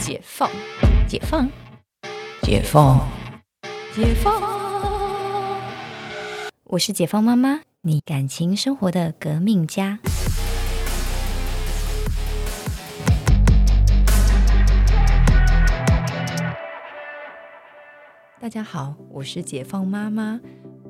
解放，解放，解放，解放。我是解放妈妈，你感情生活的革命家。大家好，我是解放妈妈。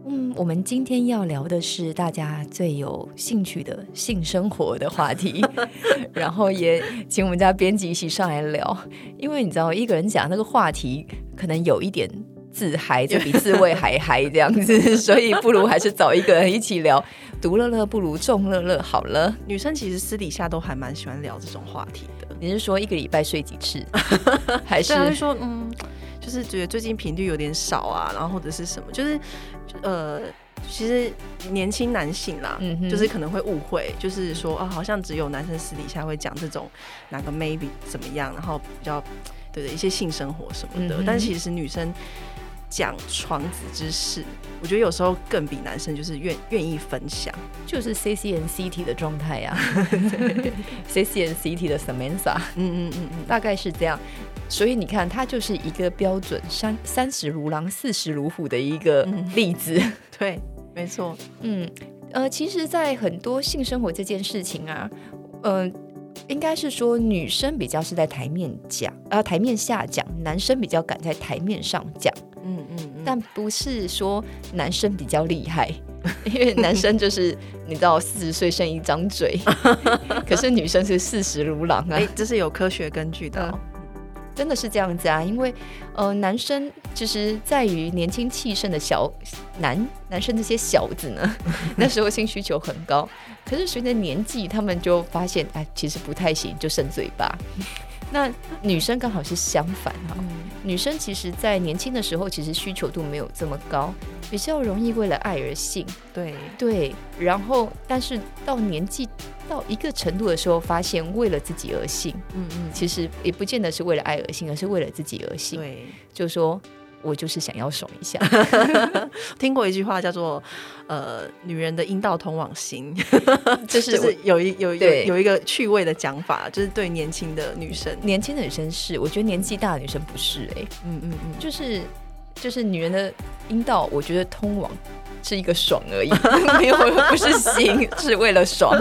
嗯，我们今天要聊的是大家最有兴趣的性生活的话题，然后也请我们家编辑一起上来聊，因为你知道，一个人讲那个话题可能有一点自嗨，就比自慰还嗨这样子，所以不如还是找一个人一起聊，独乐乐不如众乐乐好了。女生其实私底下都还蛮喜欢聊这种话题的。你是说一个礼拜睡几次，还是说嗯？就是觉得最近频率有点少啊，然后或者是什么，就是呃，其实年轻男性啦，就是可能会误会，就是说啊，好像只有男生私底下会讲这种哪个 maybe 怎么样，然后比较对的一些性生活什么的，但其实女生。讲床子之事，我觉得有时候更比男生就是愿愿意分享，就是 C C N C T 的状态 呀，C C N C T 的 Samantha，嗯嗯嗯嗯，大概是这样。所以你看，他就是一个标准三三十如狼，四十如虎的一个例子。对，没错。嗯呃，其实，在很多性生活这件事情啊，嗯，应该是说女生比较是在台面讲，呃，台面下讲，男生比较敢在台面上讲。但 不是说男生比较厉害，因为男生就是你知道四十岁剩一张嘴，可是女生是四十如狼啊，这是有科学根据的，真的是这样子啊，因为呃，男生其实在于年轻气盛的小男男生这些小子呢，那时候性需求很高，可是随着年纪，他们就发现哎，其实不太行，就剩嘴巴。那女生刚好是相反哈，女生其实，在年轻的时候，其实需求度没有这么高，比较容易为了爱而性。对对，然后但是到年纪到一个程度的时候，发现为了自己而性，嗯嗯，其实也不见得是为了爱而性，而是为了自己而性。对，就说。我就是想要爽一下，听过一句话叫做“呃，女人的阴道通往心”，就是有一有有有一个趣味的讲法，就是对年轻的女生，年轻的女生是，我觉得年纪大的女生不是，哎，嗯嗯嗯，就是就是女人的阴道，我觉得通往是一个爽而已，没有不是心，是为了爽，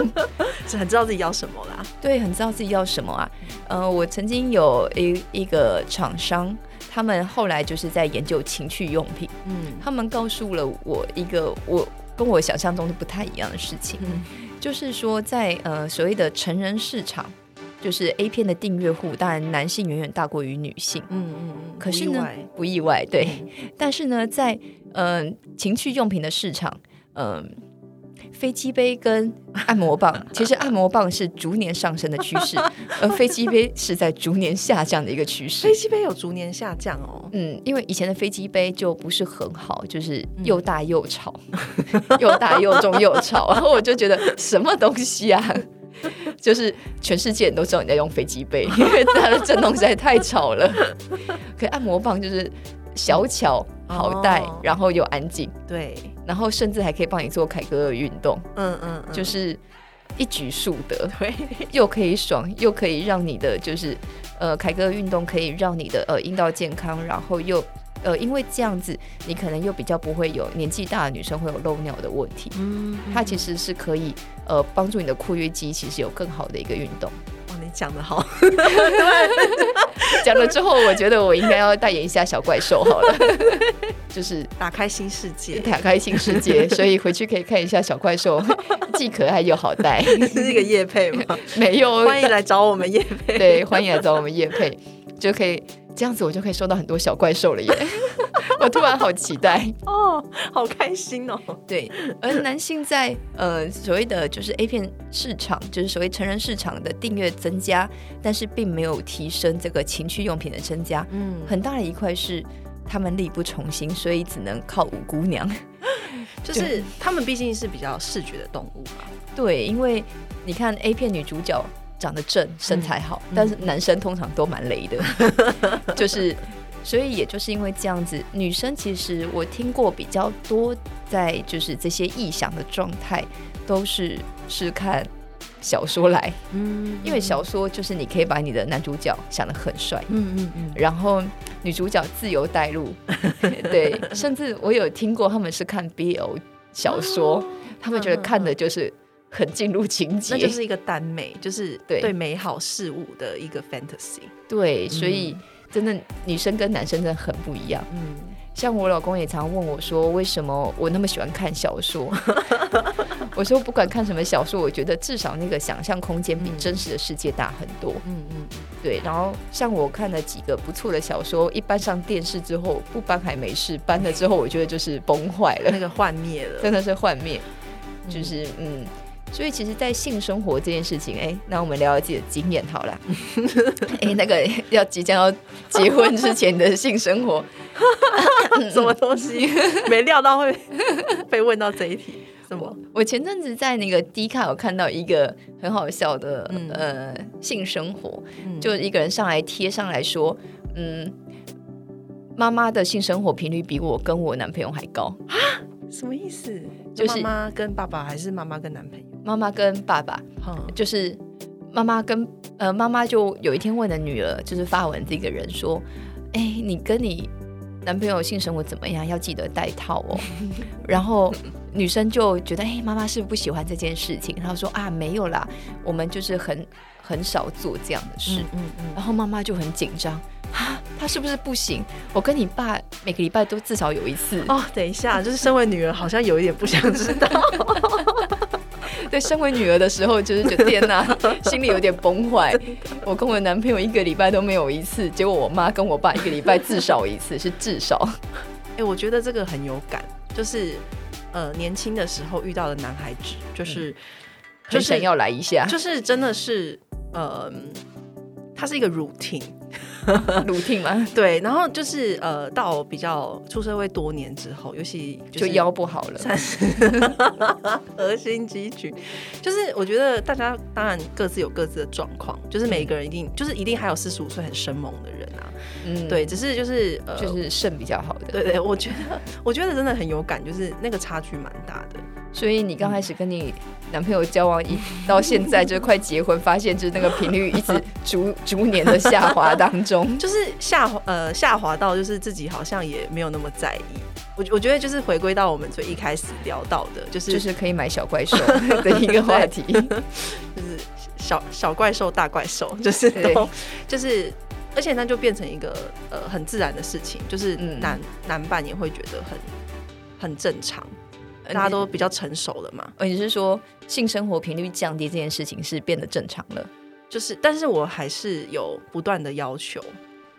是很知道自己要什么啦，对，很知道自己要什么啊，呃，我曾经有一一个厂商。他们后来就是在研究情趣用品，嗯，他们告诉了我一个我跟我想象中的不太一样的事情，嗯，就是说在呃所谓的成人市场，就是 A 片的订阅户，当然男性远远大过于女性，嗯嗯嗯，可是呢不意外，对，但是呢在嗯情趣用品的市场，嗯。飞机杯跟按摩棒，其实按摩棒是逐年上升的趋势，而飞机杯是在逐年下降的一个趋势。飞机杯有逐年下降哦，嗯，因为以前的飞机杯就不是很好，就是又大又吵，又大又重又吵，然后我就觉得什么东西啊，就是全世界人都知道你在用飞机杯，因为它的震动实在太吵了。可按摩棒就是小巧好带，然后又安静，对。然后甚至还可以帮你做凯格尔运动，嗯嗯，就是一举数得，对，又可以爽，又可以让你的就是呃凯格尔运动可以让你的呃阴道健康，然后又呃因为这样子，你可能又比较不会有年纪大的女生会有漏尿的问题，嗯，它其实是可以呃帮助你的括约肌其实有更好的一个运动。哇，你讲的好，对 讲了之后，我觉得我应该要代言一下小怪兽好了。就是打开新世界，打开新世界，所以回去可以看一下小怪兽，既可爱又好带。是一个叶配吗？没有，欢迎来找我们叶配。对，欢迎来找我们叶配，就可以这样子，我就可以收到很多小怪兽了耶！我突然好期待 哦，好开心哦。对，而男性在呃所谓的就是 A 片市场，就是所谓成人市场的订阅增加，但是并没有提升这个情趣用品的增加。嗯，很大的一块是。他们力不从心，所以只能靠五姑娘。就是他们毕竟是比较视觉的动物嘛。对，因为你看 A 片女主角长得正，身材好，但是男生通常都蛮雷的。就是，所以也就是因为这样子，女生其实我听过比较多，在就是这些臆想的状态，都是是看小说来，嗯，因为小说就是你可以把你的男主角想的很帅，嗯嗯嗯，然后女主角自由带入，对，甚至我有听过他们是看 BL 小说，他们觉得看的就是很进入情节，那就是一个耽美，就是对。对美好事物的一个 fantasy，对，所以真的女生跟男生真的很不一样，嗯，像我老公也常问我说，为什么我那么喜欢看小说？我说不管看什么小说，我觉得至少那个想象空间比真实的世界大很多。嗯嗯，对。然后像我看了几个不错的小说，一搬上电视之后，不搬还没事，搬了之后，我觉得就是崩坏了，那个幻灭了，真的是幻灭。就是嗯，所以其实，在性生活这件事情，哎，那我们聊聊自己的经验好了。哎，那个要即将要结婚之前的性生活，什么东西？没料到会被问到这一题。什么？我前阵子在那个 D 卡有看到一个很好笑的呃性生活，就一个人上来贴上来说，嗯，妈妈的性生活频率比我跟我男朋友还高啊？什么意思？就是妈妈跟爸爸还是妈妈跟男朋友？妈妈跟爸爸，就是妈妈跟呃妈妈就有一天问了女儿，就是发文这个人说，哎，你跟你男朋友性生活怎么样？要记得带套哦。然后。女生就觉得，哎，妈妈是不喜欢这件事情？然后说啊，没有啦，我们就是很很少做这样的事。嗯嗯。然后妈妈就很紧张，啊，他是不是不行？我跟你爸每个礼拜都至少有一次。哦，等一下，就是身为女儿，好像有一点不想知道。对，身为女儿的时候，就是觉得天哪，心里有点崩坏。我跟我男朋友一个礼拜都没有一次，结果我妈跟我爸一个礼拜至少一次，是至少。哎，我觉得这个很有感，就是。呃，年轻的时候遇到的男孩子，就是就是要来一下，就是真的是，呃，他是一个 routine。鲁听吗？对，然后就是呃，到比较出社会多年之后，尤其就腰不好了，核 心肌群。就是我觉得大家当然各自有各自的状况，就是每一个人一定就是一定还有四十五岁很生猛的人啊，嗯，对，只是就是呃，就是肾比较好的，对对，我觉得我觉得真的很有感，就是那个差距蛮大的。所以你刚开始跟你男朋友交往一到现在，就是快结婚，发现就是那个频率一直 逐逐年的下滑当中，就是下滑呃下滑到就是自己好像也没有那么在意。我我觉得就是回归到我们最一开始聊到的，就是就是可以买小怪兽的一个话题，就是小小怪兽大怪兽，就是都就是而且那就变成一个呃很自然的事情，就是男男伴也会觉得很很正常。大家都比较成熟了嘛？你是说性生活频率降低这件事情是变得正常了？就是，但是我还是有不断的要求，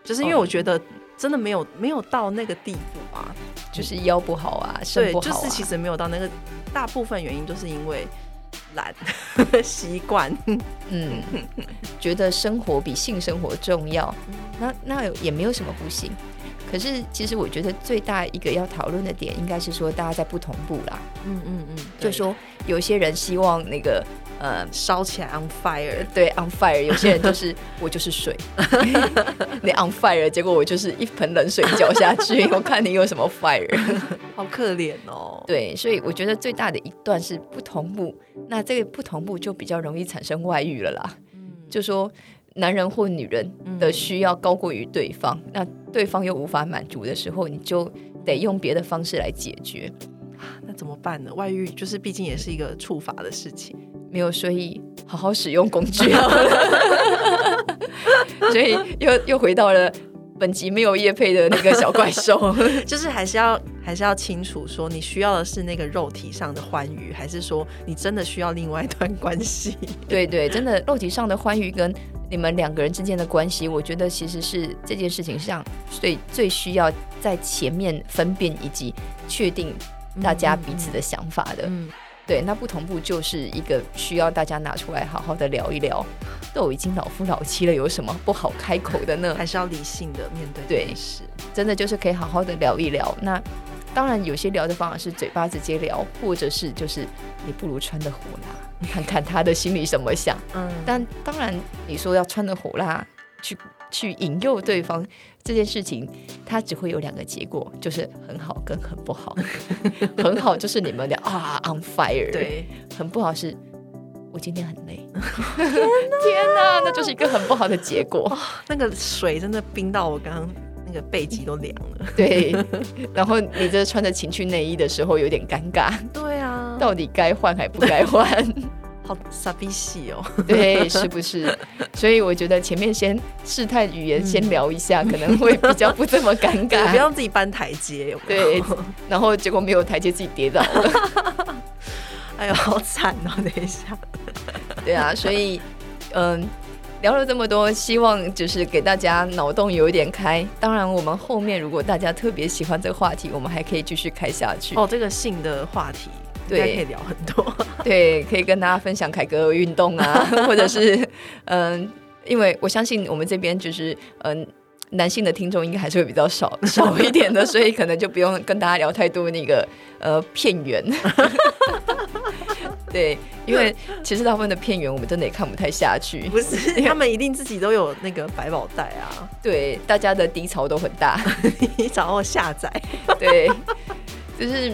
就是因为我觉得真的没有没有到那个地步啊，就是腰不好啊，肾不好，就是其实没有到那个，大部分原因都是因为懒 习惯，嗯，觉得生活比性生活重要，那那也没有什么不行。可是，其实我觉得最大一个要讨论的点，应该是说大家在不同步啦。嗯嗯嗯，就说有些人希望那个呃烧起来 on fire，对 on fire。有些人就是 我就是水，你 on fire，结果我就是一盆冷水浇下去，我看你有什么 fire，好可怜哦。对，所以我觉得最大的一段是不同步，那这个不同步就比较容易产生外遇了啦。嗯，就说。男人或女人的需要高过于对方，那对方又无法满足的时候，你就得用别的方式来解决。那怎么办呢？外遇就是毕竟也是一个处罚的事情，没有，所以好好使用工具。所以又又回到了。本集没有叶配的那个小怪兽，就是还是要还是要清楚说，你需要的是那个肉体上的欢愉，还是说你真的需要另外一段关系？对对，真的肉体上的欢愉跟你们两个人之间的关系，我觉得其实是这件事情上最最需要在前面分辨以及确定大家彼此的想法的。对，那不同步就是一个需要大家拿出来好好的聊一聊。都已经老夫老妻了，有什么不好开口的呢？还是要理性的面对。对，是真的就是可以好好的聊一聊。那当然，有些聊的方法是嘴巴直接聊，或者是就是你不如穿的火辣，看看他的心里怎么想。嗯。但当然，你说要穿的火辣去去引诱对方这件事情，它只会有两个结果，就是很好跟很不好。很好就是你们俩啊 on fire，对。很不好是。我今天很累。天哪，那就是一个很不好的结果。那个水真的冰到我刚刚那个背脊都凉了。对，然后你这穿着情趣内衣的时候有点尴尬。对啊，到底该换还不该换？好傻逼戏哦。对，是不是？所以我觉得前面先试探语言，先聊一下，可能会比较不这么尴尬，不要自己搬台阶。对，然后结果没有台阶，自己跌倒了。哎呦，好惨哦！等一下。对啊，所以嗯，聊了这么多，希望就是给大家脑洞有一点开。当然，我们后面如果大家特别喜欢这个话题，我们还可以继续开下去。哦，这个性的话题，对，可以聊很多。对，可以跟大家分享凯哥运动啊，或者是嗯，因为我相信我们这边就是嗯。男性的听众应该还是会比较少 少一点的，所以可能就不用跟大家聊太多那个呃片源。对，因为其实大部分的片源我们真的也看不太下去。不是，他们一定自己都有那个百宝袋啊。对，大家的低潮都很大，你找我下载。对，就是。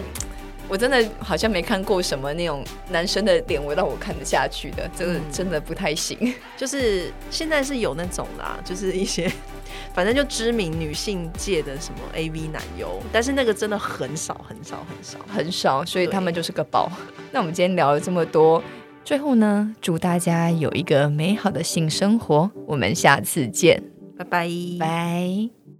我真的好像没看过什么那种男生的脸，我让我看得下去的，真的真的不太行。就是现在是有那种啦，就是一些 反正就知名女性界的什么 AV 男优，但是那个真的很少很少很少很少，所以他们就是个宝。那我们今天聊了这么多，最后呢，祝大家有一个美好的性生活，我们下次见，拜拜拜。